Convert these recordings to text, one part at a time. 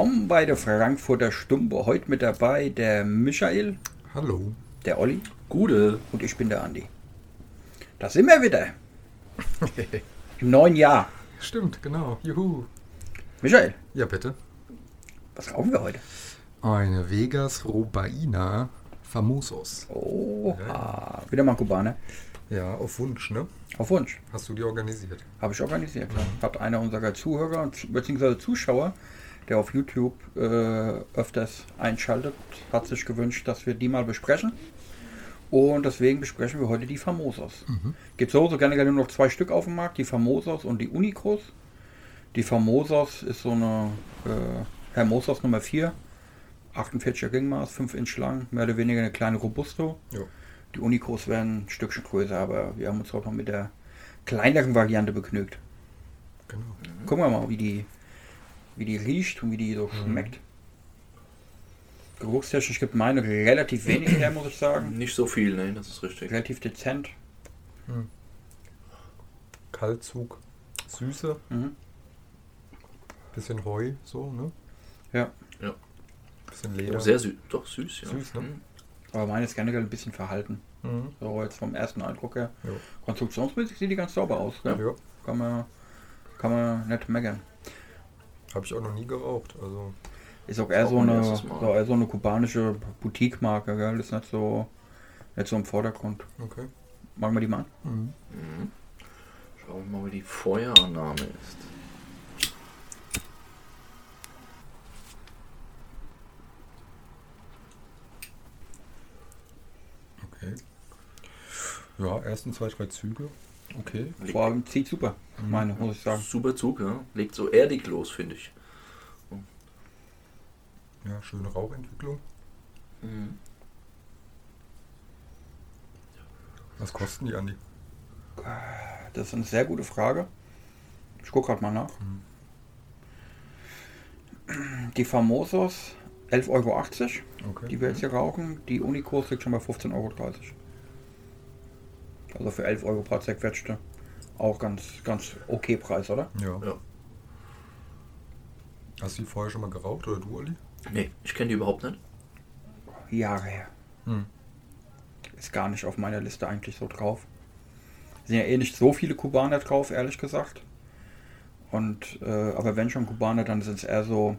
Willkommen bei der Frankfurter Stumpe. Heute mit dabei der Michael, Hallo. der Olli Gute. und ich bin der Andi. Da sind wir wieder. Im neuen Jahr. Stimmt, genau. Juhu. Michael, Ja, bitte. was rauchen wir heute? Eine Vegas Robaina Famosos. Oha, wieder mal Kubaner. Ja, auf Wunsch, ne? Auf Wunsch. Hast du die organisiert? Habe ich organisiert. Hat einer unserer Zuhörer bzw. Zuschauer, der auf YouTube äh, öfters einschaltet, hat sich gewünscht, dass wir die mal besprechen. Und deswegen besprechen wir heute die Famosos. Gibt so, so generell nur noch zwei Stück auf dem Markt, die Famosos und die Unicos. Die Famosos ist so eine äh, Hermosos Nummer 4, 48er Ringmaß, 5 Inch lang, mehr oder weniger eine kleine Robusto. Jo. Die Unicos werden ein Stückchen größer, aber wir haben uns auch noch mit der kleineren Variante begnügt. Genau. Gucken wir mal, wie die, wie die riecht und wie die so schmeckt. Geruchstechnisch gibt meine relativ wenig her, muss ich sagen. Nicht so viel, ne, das ist richtig. Relativ dezent. Kaltzug. Süße. Mhm. Bisschen Heu, so, ne? Ja, Bisschen Ja, Leder. sehr süß. Doch, süß, ja. Süß, ne? Mhm. aber meine ist generell ein bisschen verhalten. Mhm. So jetzt vom ersten Eindruck her. Jo. Konstruktionsmäßig sieht die ganz sauber aus. Ja. Ja. Kann, man, kann man nicht meckern. Habe ich auch noch nie geraucht. Also, Ist auch eher so eine, so eher so eine kubanische Boutique-Marke, gell? Ist nicht so, nicht so im Vordergrund. okay. Machen wir die mal an? Mhm. Mhm. Schauen wir mal, wie die Feuerannahme ist. Okay. Ja, ersten zwei, drei Züge. Okay. Vor allem zieht super, meine, muss ich sagen. Super Zug, ja. Legt so erdig los, finde ich. Ja, schöne Rauchentwicklung. Mhm. Was kosten die, Andi? Das ist eine sehr gute Frage. Ich gucke gerade mal nach. Die Famosos 11,80 Euro, Okay. die wir jetzt hier rauchen. Die Unicos liegt schon bei 15,30 Euro. Also für 11 Euro paar zerquetschte. Auch ganz, ganz okay Preis, oder? Ja. Ja. Hast du die vorher schon mal geraucht oder du, Olli? Nee, ich kenne die überhaupt nicht. Jahre her. Hm. Ist gar nicht auf meiner Liste eigentlich so drauf. Sind ja eh nicht so viele Kubaner drauf, ehrlich gesagt. Und, äh, aber wenn schon Kubaner, dann sind es eher so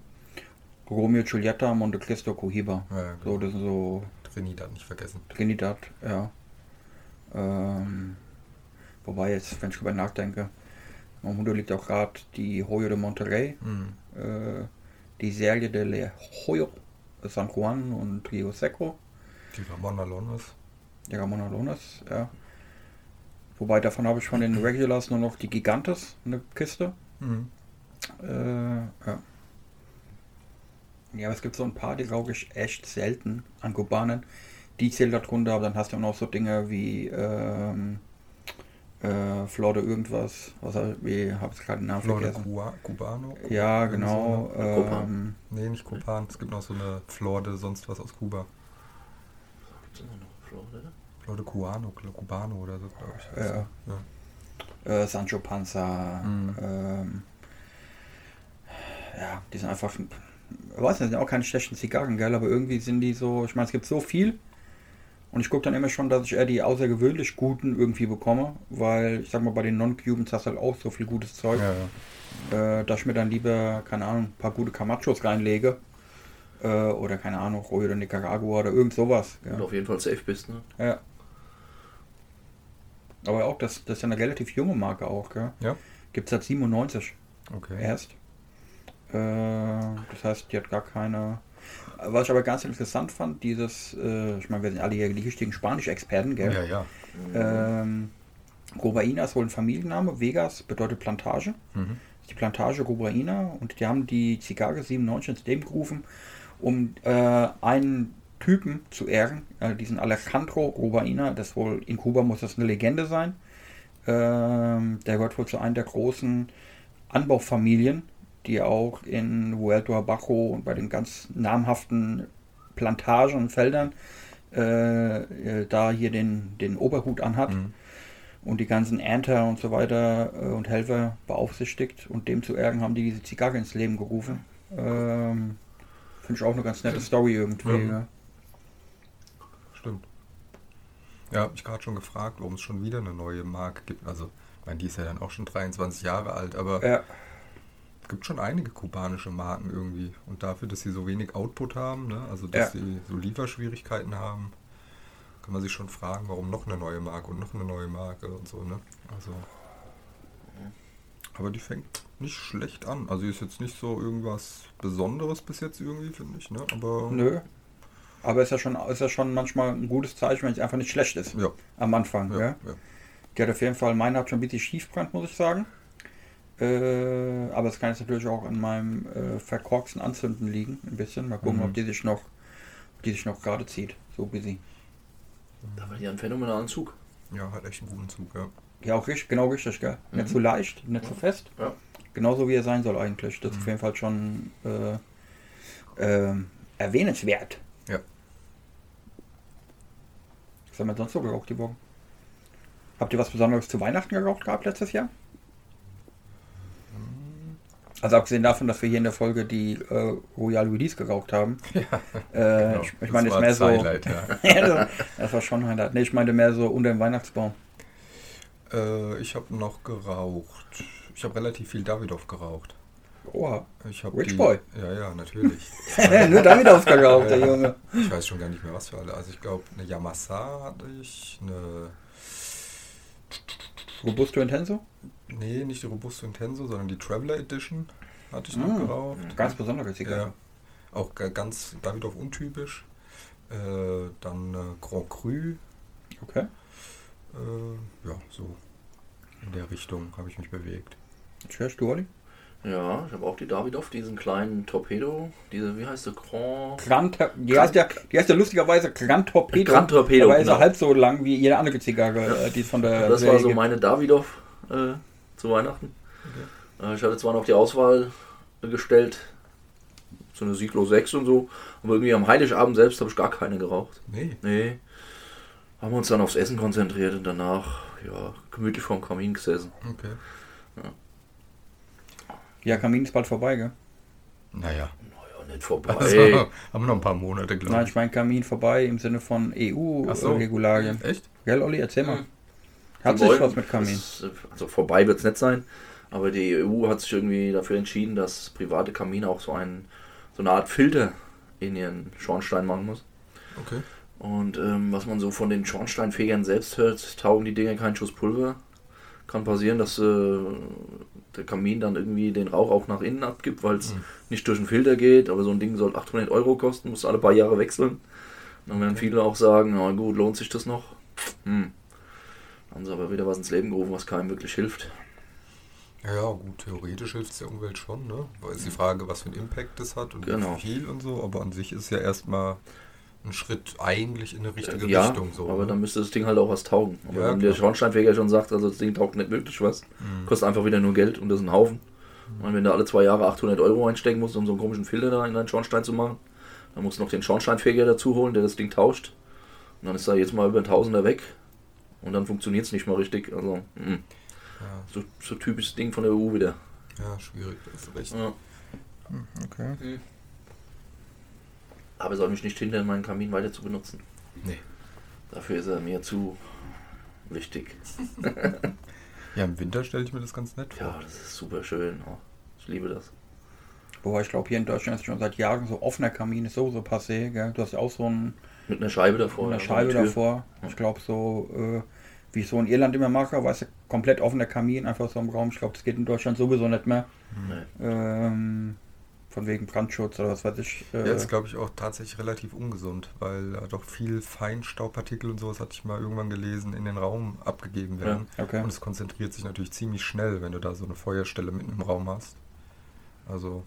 Romeo Giulietta, Monte Cristo, Cohiba. Ja, ja, So, genau. das sind so Trinidad nicht vergessen. Trinidad, ja. Ähm, wobei jetzt, wenn ich drüber nachdenke, mein Mundo liegt auch gerade die Hoyo de Monterrey, Mhm. äh, die Serie de Le Hoyo, San Juan und Rio Seco, Die Ramon Alones. die Ramon Alones, ja. Wobei davon habe ich von den Regulars nur noch die Gigantes, eine Kiste. Mhm. Äh, ja. Ja, aber es gibt so ein paar, die rauche ich echt selten an Kubanern. Die zählen darunter, aber dann hast du auch noch so Dinge wie ähm, äh, Flor de irgendwas. Was wie habe ich gerade den Namen Flor de vergessen? Cua- Cubano? Ja, genau. So. Ähm, Nee, nicht Kuban. Es gibt noch so eine Flor de sonst was aus Kuba. Da noch Florida? Flor de Cubano, Cubano oder so, glaube ich. Ja. ja. äh, Sancho Panza. Mhm. Ähm, ja, die sind einfach. Ich weiß nicht, sind auch keine schlechten Zigarren, gell? Aber irgendwie sind die so. Ich meine, es gibt so viel. Und ich gucke dann immer schon, dass ich eher die außergewöhnlich guten irgendwie bekomme, weil ich sag mal, bei den Non-Cubans hast du halt auch so viel gutes Zeug, Ja, ja. äh, dass ich mir dann lieber, keine Ahnung, ein paar gute Camachos reinlege. Äh, oder keine Ahnung, Roy oder Nicaragua oder irgend sowas. Und Ja. auf jeden Fall safe bist, ne? ja. Aber auch, das, das ist ja eine relativ junge Marke auch, gell? Ja. Gibt es seit 97 Okay. erst. Äh, das heißt, die hat gar keine. Was ich aber ganz interessant fand, dieses, äh, ich meine, wir sind alle hier die richtigen Spanisch-Experten, gell? Ja, ja. Ähm, Robaina ist wohl ein Familienname. Vegas bedeutet Plantage. Mhm. Die Plantage Robaina und die haben die Zigarre 97 ins Leben gerufen, um äh, einen Typen zu ehren, äh, diesen Alejandro Robaina. Das wohl in Kuba muss das eine Legende sein. Ähm, der gehört wohl zu einer der großen Anbaufamilien, die auch in Vuelto a Bajo und bei den ganz namhaften Plantagen und Feldern äh, äh, da hier den, den Oberhut anhat Mhm. und die ganzen Ernter und so weiter äh, und Helfer beaufsichtigt. Und dem zu Ehren haben die diese Zigarre ins Leben gerufen. Ähm, Finde ich auch eine ganz nette Story irgendwie. Ja. Ja. Stimmt. Ja, hab mich gerade schon gefragt, warum es schon wieder eine neue Marke gibt. Also, ich meine, die ist ja dann auch schon 23 Jahre alt, aber Ja. Es gibt schon einige kubanische Marken irgendwie. Und dafür, dass sie so wenig Output haben, ne? also dass Ja. sie so Lieferschwierigkeiten haben, kann man sich schon fragen, warum noch eine neue Marke und noch eine neue Marke und so, ne? Also. Aber die fängt nicht schlecht an. Also ist jetzt nicht so irgendwas Besonderes bis jetzt irgendwie, finde ich, ne? Aber. Nö. Aber ist ja schon, ist ja schon manchmal ein gutes Zeichen, wenn es einfach nicht schlecht ist. Ja, Am Anfang, ja, ja. ja. Die hat auf jeden Fall, meine hat schon ein bisschen schiefbrannt, muss ich sagen. Äh, aber es kann jetzt natürlich auch an meinem äh, verkorksten Anzünden liegen, ein bisschen. Mal gucken, Mhm. ob die sich noch, ob die sich noch gerade zieht. So busy. Da war die einen phänomenalen Zug. Ja, hat echt einen guten Zug, ja. Ja, auch richtig, genau richtig, gell? Nicht Mhm. zu leicht, nicht zu fest. Ja. Genauso wie er sein soll eigentlich. Das ist Mhm. auf jeden Fall schon äh, ähm, erwähnenswert. Ja. Was haben wir sonst so geraucht die Woche? Habt ihr was Besonderes zu Weihnachten geraucht gehabt letztes Jahr? Also abgesehen davon, dass wir hier in der Folge die äh, Royal Release geraucht haben. äh, Genau, ich, ich meine, das war mehr so. Highlight, ja. ja, das, war schon ein Highlight. Nee, ich meinte mehr so unter dem Weihnachtsbaum. Äh, ich habe noch geraucht. Ich habe relativ viel Davidoff geraucht. Oha. Ich Rich die, Boy. Ja, ja, natürlich. Nur damit ausgeraucht, der Junge. ich weiß schon gar nicht mehr, was für alle. Also ich glaube, eine Yamasa hatte ich, eine... Robusto Intenso? Nee, nicht die Robusto Intenso, sondern die Traveler Edition hatte ich noch Mm. geraucht. Ganz besondere Zigarre. Ja. Auch ga- ganz Davidoff untypisch. Äh, dann äh, Grand Cru. Okay. Äh, ja, so in der Richtung habe ich mich bewegt. Tschüss, du, Olli? Ja, ich habe auch die Davidoff, diesen kleinen Torpedo. Diese, wie heißt der? Grand. Grand, die, heißt ja, die heißt ja lustigerweise Grand Torpedo. Grand Torpedo, Aber ist er genau. halb so lang wie jede andere Zigarre, äh, die es von der Das war Serie so gibt. meine Davidoff äh, zu Weihnachten. Äh, ich hatte zwar noch die Auswahl gestellt, so eine Siglo 6 und so, aber irgendwie am Heiligabend selbst habe ich gar keine geraucht. Nee, Nee. Haben wir uns dann aufs Essen konzentriert und danach, ja, gemütlich vorm Kamin gesessen. okay. Ja, Kamin ist bald vorbei, gell? Naja, Naja, nicht vorbei. also, haben wir noch ein paar Monate, glaube Nein, ich. ich meine Kamin vorbei im Sinne von Ach so. EU-Regularien. Echt? Gell, Olli, erzähl mal. Hm. Hat sich was mit Kamin? das, äh, Also vorbei wird es nicht sein, aber die EU hat sich irgendwie dafür entschieden, dass private Kamine auch so, ein, so eine Art Filter in ihren Schornstein machen muss. Okay. Und ähm, was man so von den Schornsteinfegern selbst hört, taugen die Dinger keinen Schuss Pulver. Kann passieren, dass äh, der Kamin dann irgendwie den Rauch auch nach innen abgibt, weil es Mhm. nicht durch den Filter geht. Aber so ein Ding soll 800 Euro kosten, muss alle paar Jahre wechseln. Dann werden viele auch sagen, na gut, lohnt sich das noch? Hm. Dann haben sie aber wieder was ins Leben gerufen, was keinem wirklich hilft. Ja, gut, theoretisch hilft es der Umwelt schon, ne? Weil ist die Frage, was für einen Impact das hat und Genau. wie viel und so, aber an sich ist es ja erstmal ein Schritt eigentlich in eine richtige ja, Richtung. So, aber ne? dann müsste das Ding halt auch was taugen. Aber Ja, wenn der klar. Schornsteinfeger schon sagt, also das Ding taugt nicht wirklich was, Mhm. kostet einfach wieder nur Geld und das ist ein Haufen. Und wenn du alle zwei Jahre 800 Euro einstecken musst, um so einen komischen Filter da in deinen Schornstein zu machen, dann musst du noch den Schornsteinfeger dazu holen, der das Ding tauscht. Und dann ist da jetzt mal über ein Tausender weg. Und dann funktioniert es nicht mal richtig. Also. Ja, so, so typisches Ding von der EU wieder. ja, schwierig, da hast du recht. Ja. Okay. Aber soll mich nicht hindern, meinen Kamin weiter zu benutzen. Nee. Dafür ist er mir zu wichtig. Ja, im Winter stelle ich mir das ganz nett vor. Ja, das ist super schön. Oh, ich liebe das. Wobei ich glaube, hier in Deutschland ist schon seit Jahren so offener Kamin ist sowieso passé, gell? Du hast ja auch so ein, Mit einer Scheibe davor. eine ja, so Scheibe davor. Ich glaube so, äh, wie ich so in Irland immer mache, weißt du, komplett offener Kamin, einfach so im Raum. Ich glaube, das geht in Deutschland sowieso nicht mehr. Nee. Ähm, von wegen Brandschutz oder was weiß ich. Äh, Ja, ist glaube ich auch tatsächlich relativ ungesund, weil da doch viel Feinstaubpartikel und sowas, hatte ich mal irgendwann gelesen, in den Raum abgegeben werden. okay. Und es konzentriert sich natürlich ziemlich schnell, wenn du da so eine Feuerstelle mitten im Raum hast. Also,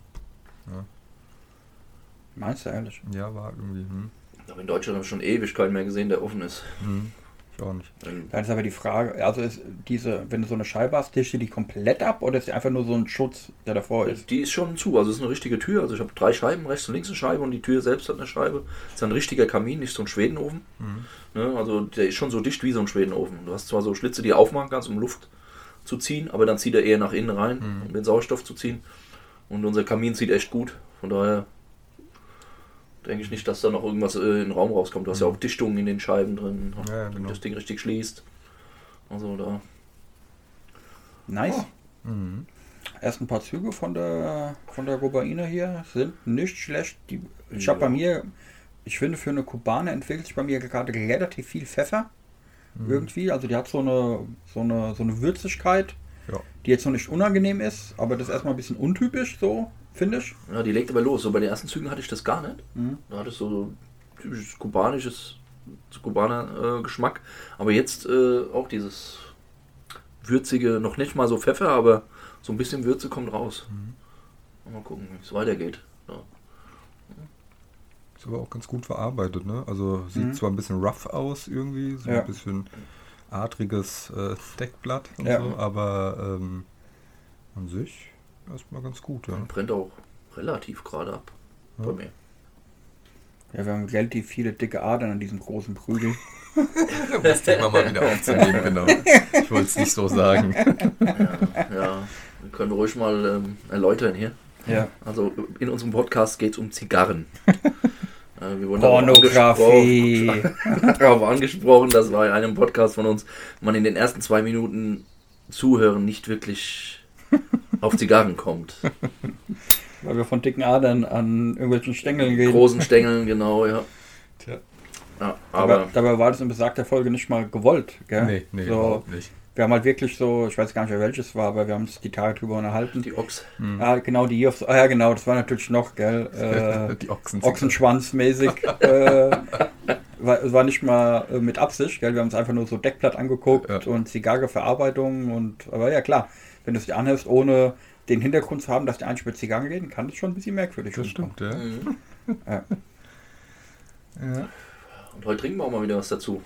Meinst du ehrlich? ja, war irgendwie, hm, Aber in Deutschland habe ich schon ewig keinen mehr gesehen, der offen ist. hm, ich auch nicht. Dann ist aber die Frage, also ist diese, wenn du so eine Scheibe hast, tischst du die komplett ab oder ist die einfach nur so ein Schutz, der davor ist? Die ist schon zu, also es ist eine richtige Tür. Also ich habe drei Scheiben, rechts und links eine Scheibe und die Tür selbst hat eine Scheibe. Es ist ein richtiger Kamin, nicht so ein Schwedenofen. Mhm. Ne? Also der ist schon so dicht wie so ein Schwedenofen. Du hast zwar so Schlitze, die du aufmachen kannst, um Luft zu ziehen, aber dann zieht er eher nach innen rein, Mhm. um den Sauerstoff zu ziehen. Und unser Kamin zieht echt gut. Von daher denke ich nicht, dass da noch irgendwas äh, in den Raum rauskommt. Du hast ja auch Dichtungen in den Scheiben drin, Ja, ja, wenn genau. das Ding richtig schließt. Also da. Nice. Mhm. Erst ein paar Züge von der von der Rubaina hier sind nicht schlecht. Die, ich Ja. habe bei mir, ich finde für eine Kubaner entwickelt sich bei mir gerade relativ viel Pfeffer irgendwie. Also die hat so eine so eine so eine Würzigkeit, Ja. die jetzt noch nicht unangenehm ist, aber das ist erstmal ein bisschen untypisch so, finde ich. Ja, die legt aber los. So bei den ersten Zügen hatte ich das gar nicht. Mhm. Da hatte ich so typisches kubanisches Kubaner äh, Geschmack. Aber jetzt äh, auch dieses würzige, noch nicht mal so Pfeffer, aber so ein bisschen Würze kommt raus. Mal gucken, wie es weitergeht. Ja. Ist aber auch ganz gut verarbeitet, ne? Also sieht Mhm. zwar ein bisschen rough aus irgendwie, so Ja. ein bisschen adriges äh, Deckblatt und Ja. so, aber ähm, an sich erstmal ganz gut, ja. Brennt auch relativ gerade ab bei Ja. mir. Ja, wir haben relativ viele dicke Adern an diesem großen Prügel. Um das Thema mal wieder aufzunehmen, genau. Ich wollte es nicht so sagen. Ja, wir können ruhig mal ähm, erläutern hier. Ja. Also in unserem Podcast geht es um Zigarren. Äh, wir wurden darauf Pornografie. angesprochen- darauf angesprochen, dass bei einem Podcast von uns man in den ersten zwei Minuten Zuhören nicht wirklich auf Zigarren kommt. Weil wir von dicken Adern an irgendwelchen Stängeln reden. Großen Stängeln, genau, ja. Tja. ja Aber aber dabei war das in besagter Folge nicht mal gewollt. Gell? Nee, nee, so, überhaupt nicht. wir haben halt wirklich so, ich weiß gar nicht mehr welches war, aber wir haben uns die Tage drüber unterhalten. die Ochs. Ja, genau, die hier aufs, ah, ja, genau, das war natürlich noch, gell, äh, die Ochsen. Ochsenschwanzmäßig. äh, war, war nicht mal äh, mit Absicht, gell, wir haben uns einfach nur so Deckblatt angeguckt Ja. und Zigarrenverarbeitung und, aber ja, klar, wenn du es dir anhörst, ohne den Hintergrund zu haben, dass die eigentlich mit Zigarren reden, kann das schon ein bisschen merkwürdig Das stimmt, ja. Mhm. Ja. Ja, Und heute trinken wir auch mal wieder was dazu.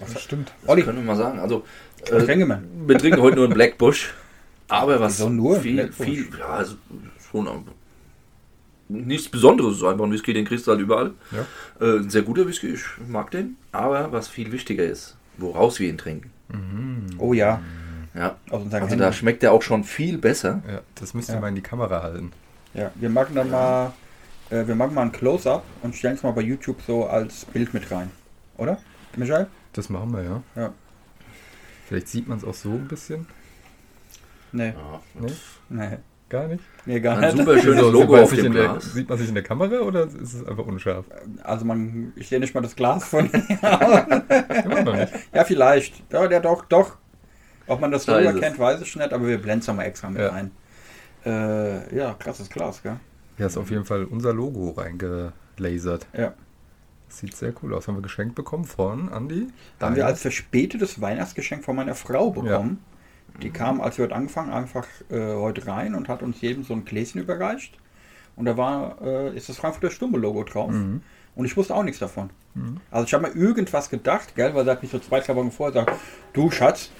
das stimmt. Das Olli. können wir mal sagen. Also, äh, wir? wir trinken heute nur einen Black Bush. Aber was Wieso nur viel, Black Bush? viel, ja, also schon am- nichts Besonderes, es ist einfach ein Whisky, den kriegst du halt überall. Ja. Äh, ein sehr guter Whisky, ich mag den. Aber was viel wichtiger ist, woraus wir ihn trinken. Oh ja, Ja, also Händen. da schmeckt der auch schon viel besser. Ja, das müsst ihr Ja. mal in die Kamera halten. Ja, wir machen dann mal, äh, wir machen mal ein Close-Up und stellen es mal bei YouTube so als Bild mit rein. Oder? Michael? Das machen wir, ja. Ja. Vielleicht sieht man es auch so ein bisschen. Nee, Ja, Nee, nee, gar nicht. nee gar ein nicht. super schönes Logo sieht man auf sich dem in der, Glas. Sieht man sich in der Kamera oder ist es einfach unscharf? Also man, ich sehe nicht mal das Glas von. Nicht. ja, vielleicht. Ja, der doch, doch. Ob man das Da ist es. erkennt, weiß ich nicht, aber wir blenden es mal extra mit Ja. rein. Äh, ja, krasses Glas, gell? Hier ist auf jeden Fall unser Logo reingelasert. Ja. Sieht sehr cool aus. Haben wir geschenkt bekommen von Andi. Da haben wir als verspätetes Weihnachtsgeschenk von meiner Frau bekommen. Die Mhm. kam, als wir heute angefangen, einfach äh, heute rein und hat uns jedem so ein Gläschen überreicht. Und da war, äh, ist das Frankfurter Stumme-Logo drauf. Mhm. Und ich wusste auch nichts davon. Also ich habe mir irgendwas gedacht, gell, weil sie hat mich so zwei, drei Wochen vorher gesagt, du Schatz,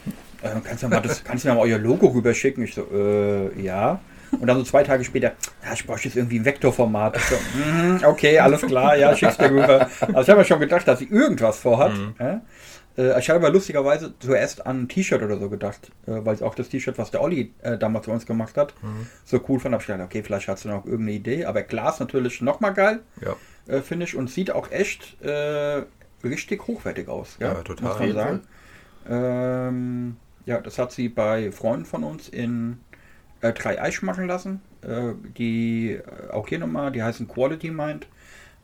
äh, kannst du mir mal, das, kannst du mir mal euer Logo rüberschicken? Ich so, äh, ja. Und dann so zwei Tage später, ja, ich brauche jetzt irgendwie ein Vektorformat. Ich so, mhm, okay, alles klar, ja, schick's dir rüber. Also ich habe mir schon gedacht, dass sie irgendwas vorhat. Ja? Äh, ich habe aber lustigerweise zuerst an ein T-Shirt oder so gedacht, äh, weil es auch das T-Shirt, was der Olli äh, damals für uns gemacht hat, so cool fand. habe ich gedacht, okay, vielleicht hast du noch irgendeine Idee. Aber Glas natürlich nochmal geil Ja. äh, finde ich, und sieht auch echt äh, richtig hochwertig aus. Ja, total. Muss man sagen. Ähm, ja, das hat sie bei Freunden von uns in äh, drei Eich machen lassen. Äh, die, äh, auch hier nochmal, die heißen Quality Mind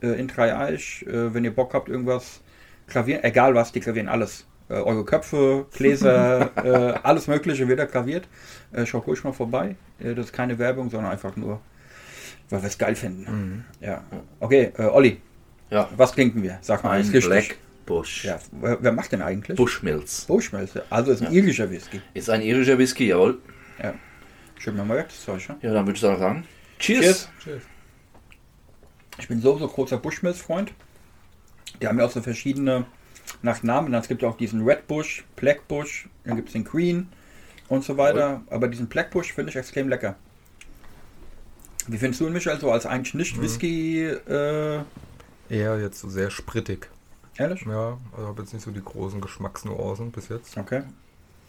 äh, in drei Eich. Äh, wenn ihr Bock habt, irgendwas gravieren, egal was, die gravieren alles. Äh, eure Köpfe, Gläser, äh, alles Mögliche wird da graviert. Äh, schaut ruhig mal vorbei. Äh, das ist keine Werbung, sondern einfach nur, weil wir es geil finden. Ja. Okay, äh, Olli, Ja, was trinken wir? Sag mal, ein. Black Bush. Ja, wer, wer macht denn eigentlich? Bushmills. Bushmills. Also ist ein irischer Whisky. Ist ein irischer Whisky, jawohl. Ja. Schön mal weg, das Zeug. Ja? Ja, dann würde ich sagen, Cheers. Cheers. Cheers. Ich bin sowieso großer Bushmills-Freund. Die haben ja auch so verschiedene nach Namen. Es gibt ja auch diesen Red Bush, Black Bush, dann gibt es den Green und so weiter. Aber diesen Black Bush finde ich extrem lecker. Wie findest du ihn, Michael, so als eigentlich nicht Whisky? Äh, Eher jetzt so sehr sprittig. Ehrlich? Ja, also habe jetzt nicht so die großen Geschmacksnuancen bis jetzt. Okay.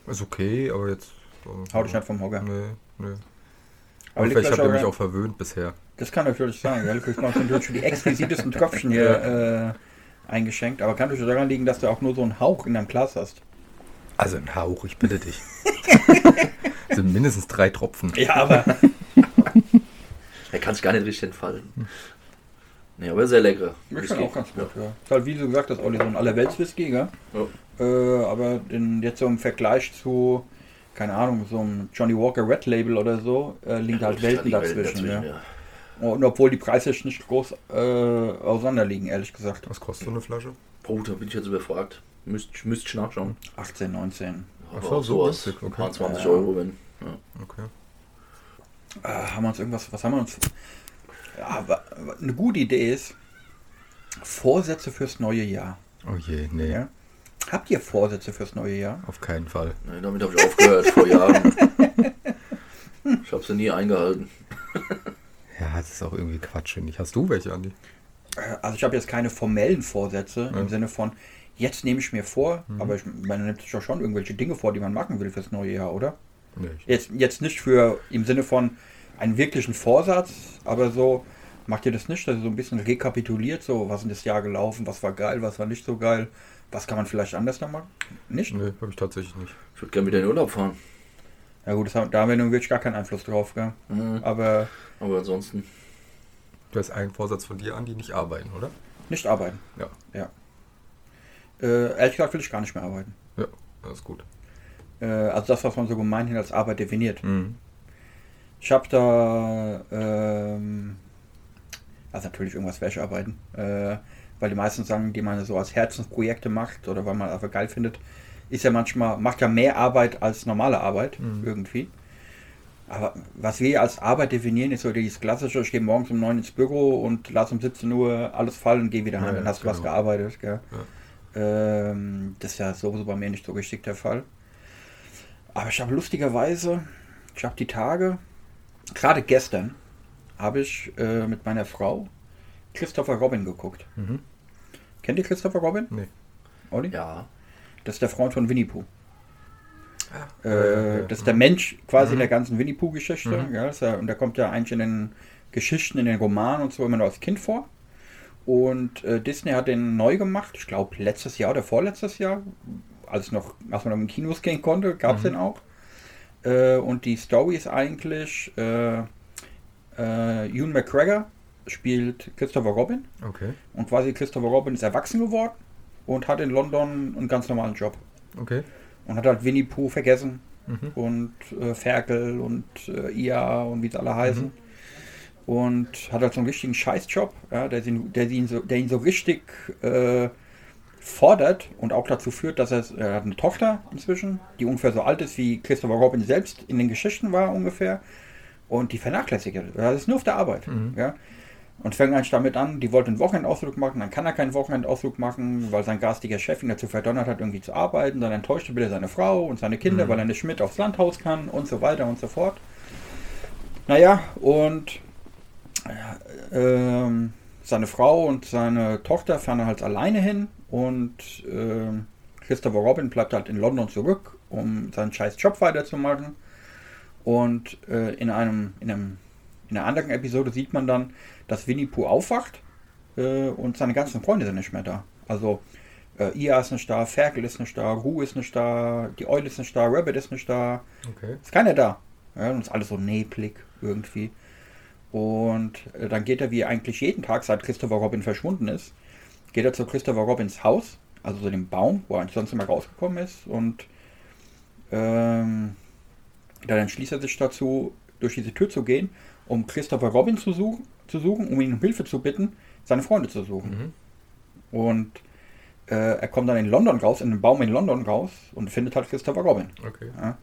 Ist okay, aber jetzt. So, Hau dich nicht vom Hocker. Nee, nee. Aber Aber vielleicht habt ihr mich auch verwöhnt bisher. Das kann natürlich sein. Ja, du manchmal natürlich schon die exquisitesten Tröpfchen hier äh, eingeschenkt. Aber kann natürlich daran liegen, dass du auch nur so einen Hauch in deinem Glas hast. Also ein Hauch, ich bitte dich. sind mindestens drei Tropfen. Ja, aber Er kann es gar nicht richtig entfalten. Nee, aber sehr lecker. ich finde auch ganz gut. Ja. Ist halt, wie du gesagt hast, Olli, so ein Allerwelts-Whisky, gell? Ja. Äh, aber den, jetzt so im Vergleich zu, keine Ahnung, so einem Johnny Walker Red Label oder so, äh, liegt halt Welten dazwischen. ja. ja. Und obwohl die Preise nicht groß äh, auseinander liegen, ehrlich gesagt. Was kostet so eine Flasche? Oh, da bin ich jetzt überfragt. Müsst, müsst ich nachschauen. 18, 19. Ach so, auch so sowas. günstig, okay. Ein paar 20 Ja. Euro, wenn. Ja. Okay. Äh, haben wir uns irgendwas, was haben wir uns? Ja, wa- wa- eine gute Idee ist, Vorsätze fürs neue Jahr. Oh je, nee, Ja? Habt ihr Vorsätze fürs neue Jahr? auf keinen Fall. Nee, damit habe ich aufgehört vor Jahren. Ich habe sie nie eingehalten. Ja, das ist auch irgendwie Quatsch, finde ich. Hast du welche, Andi? Äh, Also ich habe jetzt keine formellen Vorsätze Ja. im Sinne von, jetzt nehme ich mir vor, aber ich, man nimmt sich doch schon irgendwelche Dinge vor, die man machen will fürs neue Jahr, oder? Nee, Jetzt, jetzt nicht für im Sinne von einen wirklichen Vorsatz, aber so, macht ihr das nicht, dass ihr so ein bisschen rekapituliert, so, was ist das Jahr gelaufen, was war geil, was war nicht so geil, was kann man vielleicht anders noch machen? Nicht? nee, habe ich tatsächlich nicht. Ich würde gerne wieder in den Urlaub fahren. Ja gut, das haben, da haben wir nun wirklich gar keinen Einfluss drauf, gell? Mhm. aber Aber ansonsten. Du hast einen Vorsatz von dir, Andi, nicht arbeiten, oder? nicht arbeiten. Ja. Ja. Äh, ehrlich gesagt will ich gar nicht mehr arbeiten. Ja, das ist gut. Äh, also das, was man so gemeinhin als Arbeit definiert. Mhm. Ich habe da, ähm, also natürlich irgendwas Wäschearbeiten, äh, weil die meisten Sachen, die man so als Herzensprojekte macht oder weil man einfach geil findet, ist ja manchmal, macht ja mehr Arbeit als normale Arbeit Mhm. irgendwie. Aber was wir als Arbeit definieren, ist so dieses klassische, ich gehe morgens um 9 ins Büro und lasse um 17 Uhr alles fallen und gehe wieder heim, Ja, dann hast du was genau. gearbeitet. Gell? Ähm, das ist ja sowieso bei mir nicht so richtig der Fall. Aber ich habe lustigerweise, ich habe die Tage, gerade gestern, habe ich äh, mit meiner Frau Christopher Robin geguckt. Mhm. Kennt ihr Christopher Robin? Nee. Olli? Ja. Das ist der Freund von Winnie Pooh. Ja, Äh, das ist der Mensch quasi Mhm. in der ganzen Winnie Pooh-Geschichte. Mhm. Ja, ja, und der kommt ja eigentlich in den Geschichten, in den Romanen und so immer nur als Kind vor. Und äh, Disney hat den neu gemacht, ich glaube letztes Jahr oder vorletztes Jahr, als, noch, als man noch in Kinos gehen konnte, gab es Mhm. den auch. Äh, und die Story ist eigentlich, äh, äh, Ewan McGregor spielt Christopher Robin. Okay, Und quasi Christopher Robin ist erwachsen geworden und hat in London einen ganz normalen Job. okay. Und hat halt Winnie Pooh vergessen Mhm. und äh, Ferkel und äh, IA und wie sie alle heißen. Mhm. Und hat halt so einen richtigen Scheißjob, ja, der, ihn, der, ihn so, der ihn so richtig äh, fordert und auch dazu führt, dass er, er hat eine Tochter inzwischen, die ungefähr so alt ist wie Christopher Robin selbst in den Geschichten war ungefähr. Und die vernachlässigt er. Das ist nur auf der Arbeit. Mhm. Ja. Und fängt eigentlich damit an, die wollte einen Wochenendausflug machen, dann kann er keinen Wochenendausflug machen, weil sein garstiger Chef ihn dazu verdonnert hat, irgendwie zu arbeiten. Dann enttäuscht er wieder seine Frau und seine Kinder, Mhm. weil er nicht mit aufs Landhaus kann und so weiter und so fort. Naja, und äh, ähm, seine Frau und seine Tochter fahren halt alleine hin und ähm, Christopher Robin bleibt halt in London zurück, um seinen scheiß Job weiterzumachen. Und äh, in einem, in einem in einer anderen Episode sieht man dann, dass Winnie Pooh aufwacht äh, und seine ganzen Freunde sind nicht mehr da. Also äh, Ia ist nicht da, Ferkel ist nicht da, Ru ist nicht da, die Eule ist nicht da, Rabbit ist nicht da. Okay. Ist keiner da. Ja, und ist alles so neblig irgendwie. Und äh, dann geht er wie eigentlich jeden Tag, seit Christopher Robin verschwunden ist, geht er zu Christopher Robins Haus, also zu dem Baum, wo er sonst immer rausgekommen ist. Und ähm, dann entschließt er sich dazu, durch diese Tür zu gehen, um Christopher Robin zu suchen, zu suchen, um ihn um Hilfe zu bitten, seine Freunde zu suchen. Mhm. Und äh, er kommt dann in London raus, in einem Baum in London raus und findet halt Christopher Robin. Okay. Ja.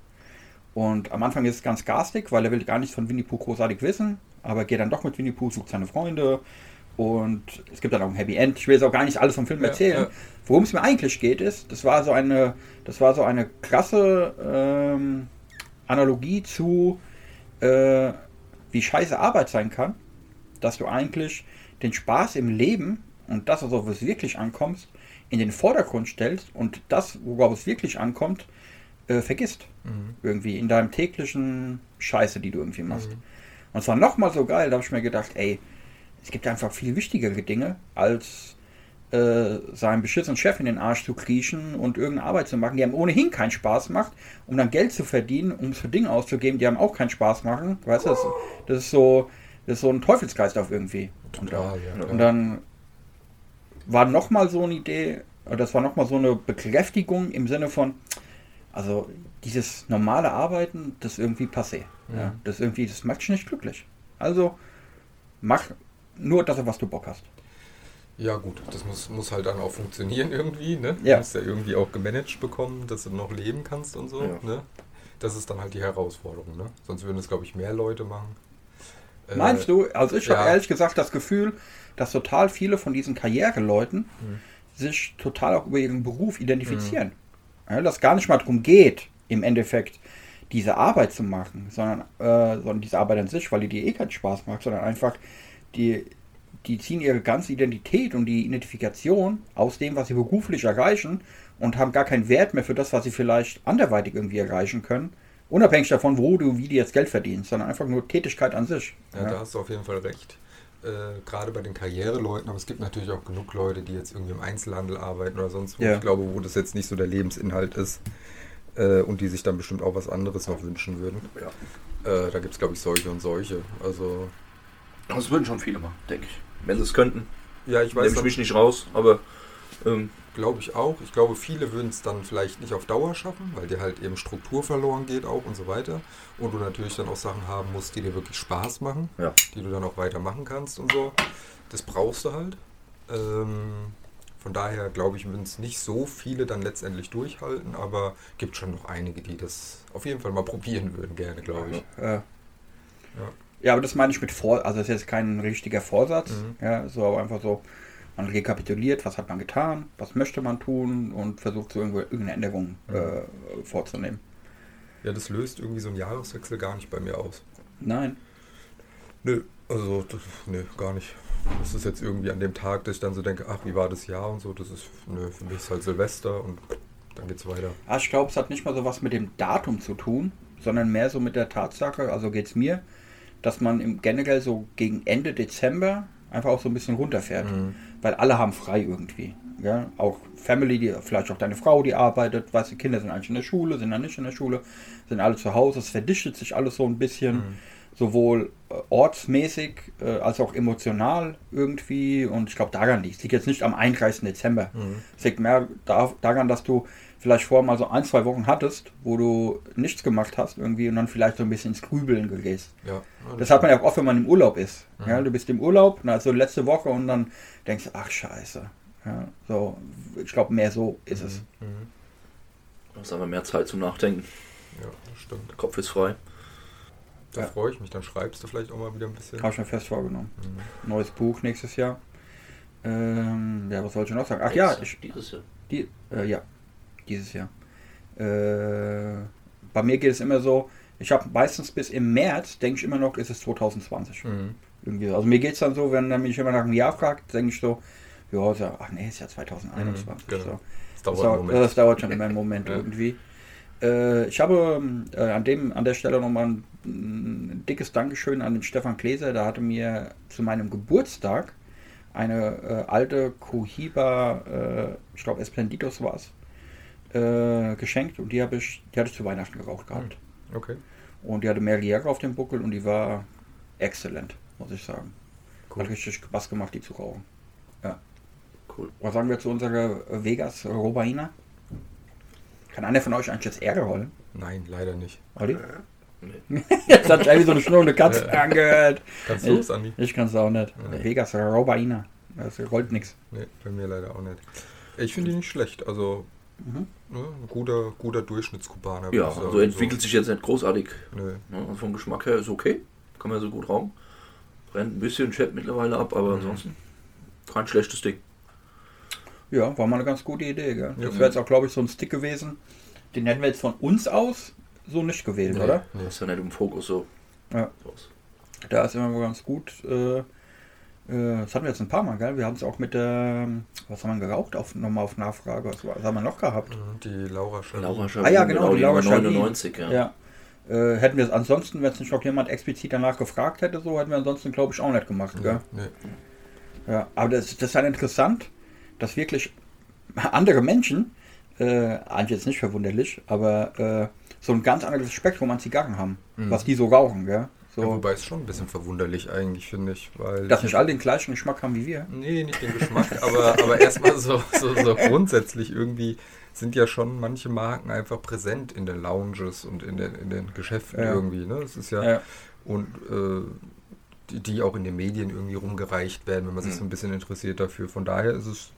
Und am Anfang ist es ganz garstig, weil er will gar nichts von Winnie Pooh großartig wissen, aber geht dann doch mit Winnie Pooh, sucht seine Freunde und es gibt dann auch ein Happy End. Ich will jetzt auch gar nicht alles vom Film Ja, erzählen. ja. Worum es mir eigentlich geht, ist, das war so eine, das war so eine krasse ähm, Analogie zu, äh, wie scheiße Arbeit sein kann, dass du eigentlich den Spaß im Leben und das, worauf es wirklich ankommt, in den Vordergrund stellst und das, worauf es wirklich ankommt, äh, vergisst Mhm. irgendwie in deinem täglichen Scheiße, die du irgendwie machst. Mhm. Und es war nochmal so geil, da habe ich mir gedacht, ey, es gibt einfach viel wichtigere Dinge, als äh, seinem beschissenen Chef in den Arsch zu kriechen und irgendeine Arbeit zu machen, die einem ohnehin keinen Spaß macht, um dann Geld zu verdienen, um es für Dinge auszugeben, die einem auch keinen Spaß machen. Weißt du, das, das ist so, das ist so ein Teufelsgeist auf irgendwie. Und, Total, ja, und dann war nochmal so eine Idee, das war nochmal so eine Bekräftigung im Sinne von, also dieses normale Arbeiten, das ist irgendwie passé. Ja, das irgendwie, das macht dich nicht glücklich. Also mach nur das, was du Bock hast. Ja gut, das muss, muss halt dann auch funktionieren irgendwie, ne? Ja. Du musst ja irgendwie auch gemanagt bekommen, dass du noch leben kannst und so, Ja. ne? Das ist dann halt die Herausforderung, ne? Sonst würden es, glaube ich, mehr Leute machen. Äh, Meinst du? Also ich habe ja. ehrlich gesagt das Gefühl, dass total viele von diesen Karriereleuten Mhm. sich total auch über ihren Beruf identifizieren. Ja, dass gar nicht mal darum geht, im Endeffekt diese Arbeit zu machen, sondern, äh, sondern diese Arbeit an sich, weil die dir eh keinen Spaß macht, sondern einfach die, die ziehen ihre ganze Identität und die Identifikation aus dem, was sie beruflich erreichen und haben gar keinen Wert mehr für das, was sie vielleicht anderweitig irgendwie erreichen können. Unabhängig davon, wo du, wie du jetzt Geld verdienst, sondern einfach nur Tätigkeit an sich. Ja, da hast du auf jeden Fall recht. Äh, Gerade bei den Karriereleuten, aber es gibt natürlich auch genug Leute, die jetzt irgendwie im Einzelhandel arbeiten oder sonst wo. Ja. Ich glaube, wo das jetzt nicht so der Lebensinhalt ist äh, und die sich dann bestimmt auch was anderes noch wünschen würden. Ja. Äh, da gibt es, glaube ich, solche und solche. Also, Das würden schon viele machen, denke ich. Wenn sie es könnten, ja, ich nehme weiß, ich mich nicht raus, aber ähm, glaube ich auch. Ich glaube, viele würden es dann vielleicht nicht auf Dauer schaffen, weil dir halt eben Struktur verloren geht auch und so weiter. Und du natürlich dann auch Sachen haben musst, die dir wirklich Spaß machen, ja. die du dann auch weitermachen kannst und so. Das brauchst du halt. Ähm, von daher glaube ich, würden es nicht so viele dann letztendlich durchhalten, aber gibt schon noch einige, die das auf jeden Fall mal probieren würden, gerne, glaube ich. Äh, ja, aber das meine ich mit Vor, also das ist jetzt kein richtiger Vorsatz, Mhm. ja, so aber einfach so, man rekapituliert, was hat man getan, was möchte man tun und versucht so irgendwo irgendeine Änderung Mhm. äh, vorzunehmen. Ja, das löst irgendwie so einen Jahreswechsel gar nicht bei mir aus. Nein. Nö, also das, nö, gar nicht. Das ist jetzt irgendwie an dem Tag, dass ich dann so denke, ach, wie war das Jahr und so. Das ist, nö, für mich ist halt Silvester und dann geht's weiter. Ah, ich glaube, es hat nicht mal so was mit dem Datum zu tun, sondern mehr so mit der Tatsache, also geht es mir, dass man im generell so gegen Ende Dezember einfach auch so ein bisschen runterfährt. Mhm. Weil alle haben frei irgendwie. Ja? Auch Family, die, vielleicht auch deine Frau, die arbeitet, weißt du, Kinder sind eigentlich in der Schule, sind dann nicht in der Schule, sind alle zu Hause, es verdichtet sich alles so ein bisschen, Mhm. sowohl äh, ortsmäßig äh, als auch emotional irgendwie. Und ich glaube, daran liegt es. liegt jetzt nicht am 31. Dezember. Mhm. Es liegt mehr da, daran, dass du vielleicht vorher mal so ein, zwei Wochen hattest, wo du nichts gemacht hast irgendwie und dann vielleicht so ein bisschen ins Grübeln gehst. Ja, Das hat man ja auch oft, wenn man im Urlaub ist. Mhm. Ja, du bist im Urlaub, na, so letzte Woche und dann denkst du, ach scheiße. Ja, so, ich glaube, mehr so ist es. Mhm. da ist aber mehr Zeit zum Nachdenken. Ja, das stimmt. Der Kopf ist frei. Da Ja. freue ich mich. Dann schreibst du vielleicht auch mal wieder ein bisschen. Habe ich mir fest vorgenommen. Mhm. Neues Buch nächstes Jahr. Ähm, ja, was soll ich noch sagen? Ach ja, Nächstes- ich, dieses Jahr. die, äh, ja, dieses Jahr. Äh, bei mir geht es immer so, ich habe meistens bis im März, denke ich immer noch, ist es 2020. Mhm. Irgendwie. Also mir geht es dann so, wenn er mich immer nach einem Jahr fragt, denke ich so, ja, ja, ach nee, ist ja 2021. Mhm, genau. so. Das dauert Moment. das dauert schon immer einen Moment Ja. irgendwie. Äh, ich habe äh, an, dem, an der Stelle nochmal ein, ein dickes Dankeschön an den Stefan Gläser. Der hatte mir zu meinem Geburtstag eine äh, alte Cohiba, äh, ich glaube Esplendidos war es, äh, geschenkt und die habe ich, die hatte ich zu Weihnachten geraucht gehabt. Okay. Und die hatte mehrere Jahre auf dem Buckel und die war exzellent, muss ich sagen. Cool. Hat richtig Spaß gemacht, die zu rauchen. Cool. Was sagen wir zu unserer Vegas Robaina? Kann einer von euch eigentlich jetzt Ehre rollen? Nein, leider nicht. Olli? Nee. Jetzt hat irgendwie so eine schnurrende Katze angehört. Kannst du es, Andi? Ich kann es auch nicht. Nee. Vegas Robaina. Das rollt nichts. Nee, bei mir leider auch nicht. Ich finde die nicht schlecht. Also, Mhm. ne, ein guter, guter Durchschnittskubaner. Ja, ich sagen. also entwickelt sich jetzt nicht großartig. Nö. Ne? Also vom Geschmack her ist okay. Kann man so gut rauchen. Brennt ein bisschen Chat mittlerweile ab, aber Mhm. ansonsten kein schlechtes Ding. Ja, war mal eine ganz gute Idee. Gell? Ja. Das wäre jetzt auch, glaube ich, so ein Stick gewesen. Den hätten wir jetzt von uns aus so nicht gewählt, Nee. oder? Nee. Das ist ja nicht im Fokus so. Ja. Da ist immer ganz gut. Äh, das hatten wir jetzt ein paar Mal, gell? Wir haben es auch mit der. Was haben wir geraucht? Auf, nochmal auf Nachfrage. Was, was haben wir noch gehabt? Mhm, Die Laura schon. Laura Ah ja, genau, die die Laura Schalin. 99, ja. Ja. Äh, hätten wir es ansonsten, wenn es nicht noch jemand explizit danach gefragt hätte, so hätten wir ansonsten, glaube ich, auch nicht gemacht. Gell? Nee. Ja, aber das, das ist halt interessant, dass wirklich andere Menschen, äh, eigentlich jetzt nicht verwunderlich, aber äh, so ein ganz anderes Spektrum an Zigarren haben, Mhm. was die so rauchen, gell? So, Ja, wobei es schon ein bisschen verwunderlich eigentlich, finde ich. Weil dass nicht alle den gleichen Geschmack haben wie wir. Nee, nicht den Geschmack, aber, aber erstmal so, so, so grundsätzlich irgendwie sind ja schon manche Marken einfach präsent in den Lounges und in den, in den Geschäften Ja. irgendwie. Ne? Das ist ja, Ja. und äh, die, die auch in den Medien irgendwie rumgereicht werden, wenn man sich Mhm. so ein bisschen interessiert dafür. Von daher ist es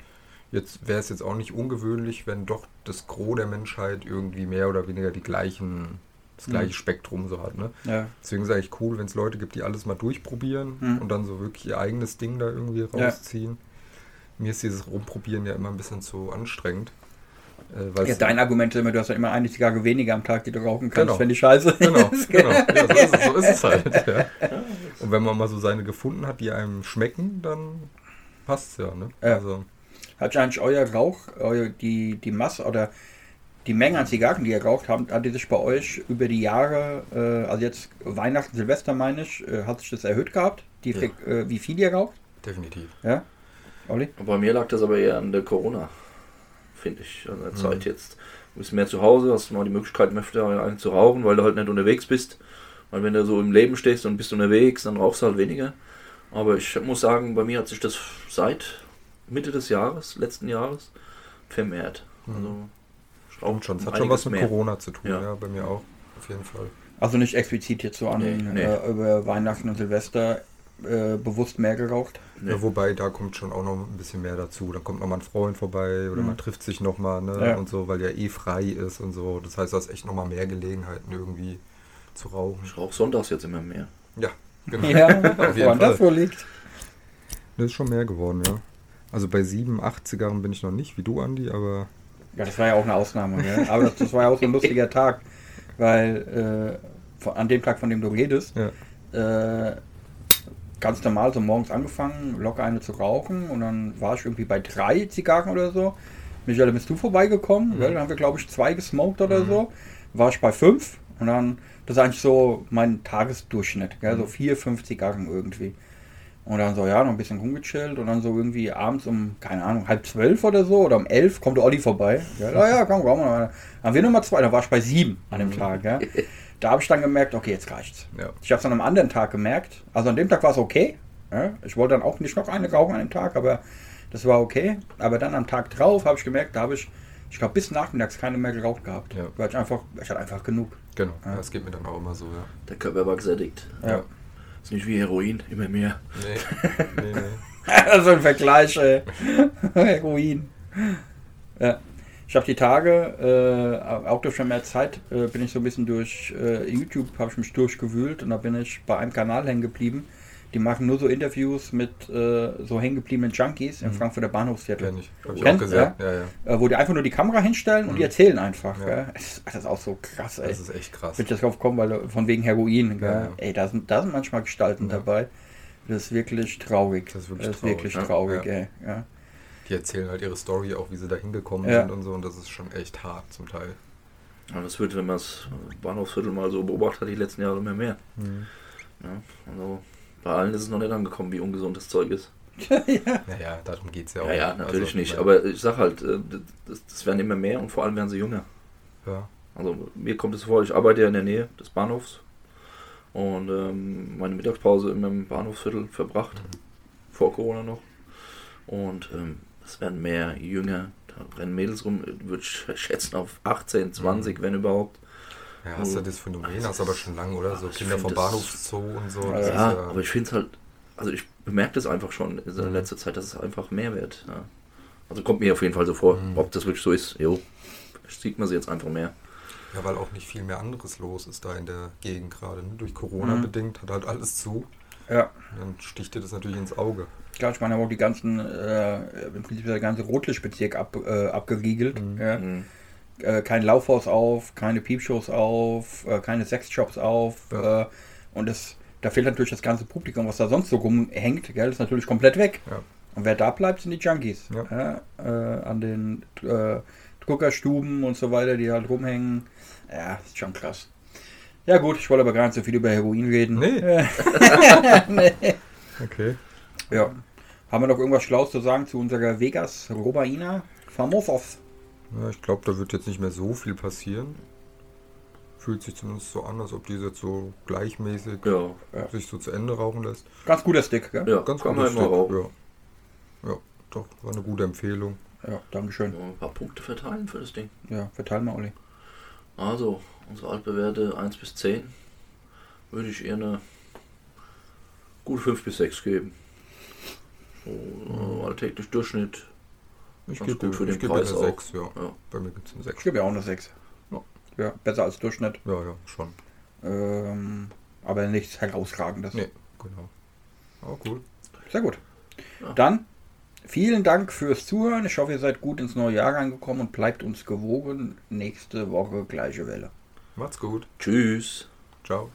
jetzt, wäre es jetzt auch nicht ungewöhnlich, wenn doch das Gros der Menschheit irgendwie mehr oder weniger die gleichen, das Mhm. gleiche Spektrum so hat. Ne? Ja. Deswegen ist eigentlich cool, wenn es Leute gibt, die alles mal durchprobieren Mhm. und dann so wirklich ihr eigenes Ding da irgendwie Ja. rausziehen. Mir ist dieses Rumprobieren ja immer ein bisschen zu anstrengend. Äh, Ja, dein Argument ist immer, du hast ja immer eine Zigarre weniger am Tag, die du rauchen kannst, Genau. wenn die scheiße Genau, ist. genau. Ja, so, ist es, so ist es halt. Ja. Und wenn man mal so seine gefunden hat, die einem schmecken, dann passt es ja. Ne? Ja. Also, Hat eigentlich euer Rauch, euer, die, die Masse oder die Menge an Zigarren, die ihr raucht habt, hat die sich bei euch über die Jahre, äh, also jetzt Weihnachten, Silvester meine ich, äh, hat sich das erhöht gehabt? Die, Ja. Äh, wie viel ihr raucht? definitiv. Ja? Olli? Bei mir lag das aber eher an der Corona, finde ich, an der Mhm. Zeit jetzt. Du bist mehr zu Hause, hast mal die Möglichkeit, öfter einen zu rauchen, weil du halt nicht unterwegs bist. Weil wenn du so im Leben stehst und bist unterwegs, dann rauchst du halt weniger. Aber ich muss sagen, bei mir hat sich das seit Mitte des Jahres, letzten Jahres, vermehrt. Mhm. Also Stimmt rauche schon. Es hat schon was mit mehr. Corona zu tun, ja. Ja. bei mir auch. Auf jeden Fall. Also nicht explizit jetzt so an Nee, nee. Äh, über Weihnachten und Silvester äh, bewusst mehr geraucht. Nee. Ja, wobei, da kommt schon auch noch ein bisschen mehr dazu. Da kommt noch mal ein Freund vorbei oder Mhm. man trifft sich noch mal ne? Ja. und so, weil der eh frei ist und so. Das heißt, du hast echt noch mal mehr Gelegenheiten irgendwie zu rauchen. Ich rauche sonntags jetzt immer mehr. Ja, genau. Ja, Auf jeden das Fall. wohl liegt. Das ist schon mehr geworden, ja. Also bei sieben, acht Zigarren bin ich noch nicht, wie du, Andi, aber Ja, das war ja auch eine Ausnahme. Gell? Aber das, das war ja auch so ein lustiger Tag, weil äh, von, an dem Tag, von dem du redest, ja. äh, ganz normal so morgens angefangen, locker eine zu rauchen und dann war ich irgendwie bei drei Zigarren oder so. Michael, bist du vorbeigekommen? Mhm. Dann haben wir, glaube ich, zwei gesmoked oder Mhm. so. War ich bei fünf und dann, das ist eigentlich so mein Tagesdurchschnitt, gell? so Mhm. vier, fünf Zigarren irgendwie. Und dann so, ja, noch ein bisschen rumgechillt und dann so irgendwie abends um, keine Ahnung, halb zwölf oder so oder um elf kommt der Olli vorbei. Ja, ja, ja komm, komm. Dann haben wir Nummer zwei, da war ich bei sieben an dem Mhm. Tag. Ja. Da habe ich dann gemerkt, okay, jetzt reicht's. ja. Ich habe es an einem anderen Tag gemerkt. Also an dem Tag war es okay. Ja. Ich wollte dann auch nicht noch eine rauchen an dem Tag, aber das war okay. Aber dann am Tag drauf habe ich gemerkt, da habe ich, ich glaube, bis nachmittags keine mehr geraucht gehabt. Ja. Weil ich einfach, ich hatte einfach genug. Genau, Ja. das geht mir dann auch immer so, ja. Der Körper war gesättigt. Ja. Ist nicht wie Heroin, immer mehr. Nee, nee, nee. so ein Vergleich, ey. Heroin. Ja. Ich habe die Tage, äh, auch durch schon mehr Zeit, äh, bin ich so ein bisschen durch äh, YouTube, habe ich mich durchgewühlt und da bin ich bei einem Kanal hängen geblieben. Die machen nur so Interviews mit äh, so hängen gebliebenen Junkies im Mhm. Frankfurter Bahnhofsviertel. Kenn ich. Hab ich Kennt, auch gesehen. Ja, ja. Äh, wo die einfach nur die Kamera hinstellen und die Mhm. erzählen einfach. Ja. Gell? Das, das ist auch so krass, ey. Das ist echt krass. Bin ich jetzt drauf gekommen, weil äh, von wegen Heroin. Gell? Ja, ja. Ey, da sind, da sind manchmal Gestalten Ja. dabei. Das ist wirklich traurig. Das ist wirklich das ist traurig, wirklich ja. traurig, Ja. ey. Ja. Die erzählen halt ihre Story, auch wie sie da hingekommen Ja. sind und so. Und das ist schon echt hart zum Teil. Ja, das wird, wenn man das Bahnhofsviertel mal so beobachtet hat, die letzten Jahre immer mehr. Mhm. Ja, also bei allen ist es noch nicht angekommen, wie ungesund das Zeug ist. Naja, darum geht es ja auch. Ja, ja, natürlich Also, nicht. ich Aber ich sag halt, äh, das, das werden immer mehr und vor allem werden sie jünger. Ja, Also mir kommt es vor, ich arbeite ja in der Nähe des Bahnhofs und ähm, meine Mittagspause immer im Bahnhofsviertel verbracht, Mhm. vor Corona noch. Und ähm, es werden mehr jünger, da rennen Mädels rum, würde ich schätzen auf 18, 20, wenn überhaupt. Ja hast du Oh. das Phänomen, Das hast aber schon lange, oder? So ich Kinder vom das- Bahnhofszoo und so. Ja, Ja, aber ich finde es halt, also ich bemerke das einfach schon in der Mhm. letzter Zeit, dass es einfach mehr wird. Ja. Also kommt mir auf jeden Fall so vor, Mhm. ob das wirklich so ist, jo, sieht man sie jetzt einfach mehr. Ja, weil auch nicht viel mehr anderes los ist da in der Gegend gerade. Ne? Durch Corona Mhm. bedingt hat halt alles zu. ja. Und dann sticht dir das natürlich ins Auge. Klar, ich meine, haben auch die ganzen, äh, im Prinzip der ganze Rotlichtbezirk ab, äh, abgeriegelt. Mhm. Ja. Äh, kein Laufhaus auf, keine Piepshows auf, äh, keine Sexshops auf. Ja. Äh, und das, da fehlt natürlich das ganze Publikum, was da sonst so rumhängt, gell, ist natürlich komplett weg. Ja. Und wer da bleibt, sind die Junkies. Ja. Äh, an den äh, Druckerstuben und so weiter, die halt rumhängen. Ja, ist schon krass. Ja gut, ich wollte aber gar nicht so viel über Heroin reden. Nee. Nee. Okay. Ja. Haben wir noch irgendwas Schlaues zu sagen zu unserer Vegas Robaina Famosos? Ja, ich glaube, da wird jetzt nicht mehr so viel passieren. Fühlt sich zumindest so an, als ob diese jetzt so gleichmäßig Ja, sich so zu Ende rauchen lässt. Ganz guter Stick, gell? ja Ganz kann gutes man immer Stück, rauchen. Ja. ja, doch, war eine gute Empfehlung. Ja, Dankeschön. Ja, Ein paar Punkte verteilen für das Ding. Ja, verteil mal, Olli. Also, unsere altbewährte 1 bis 10 würde ich ihr eine gute 5 bis 6 geben. So, äh, alltäglich Durchschnitt. Ich Ganz gebe gut für den ich gebe Preis eine auch. 6, ja. Ja. Bei mir gibt es eine 6. Ich gebe ja auch eine 6. Ja. Ja, besser als Durchschnitt. Ja, ja, schon. Ähm, aber nichts herausragendes. Nee, genau. Oh, cool. Sehr gut. Ja. Dann vielen Dank fürs Zuhören. Ich hoffe, ihr seid gut ins neue Jahr reingekommen und bleibt uns gewogen. Nächste Woche gleiche Welle. Macht's gut. Tschüss. Ciao.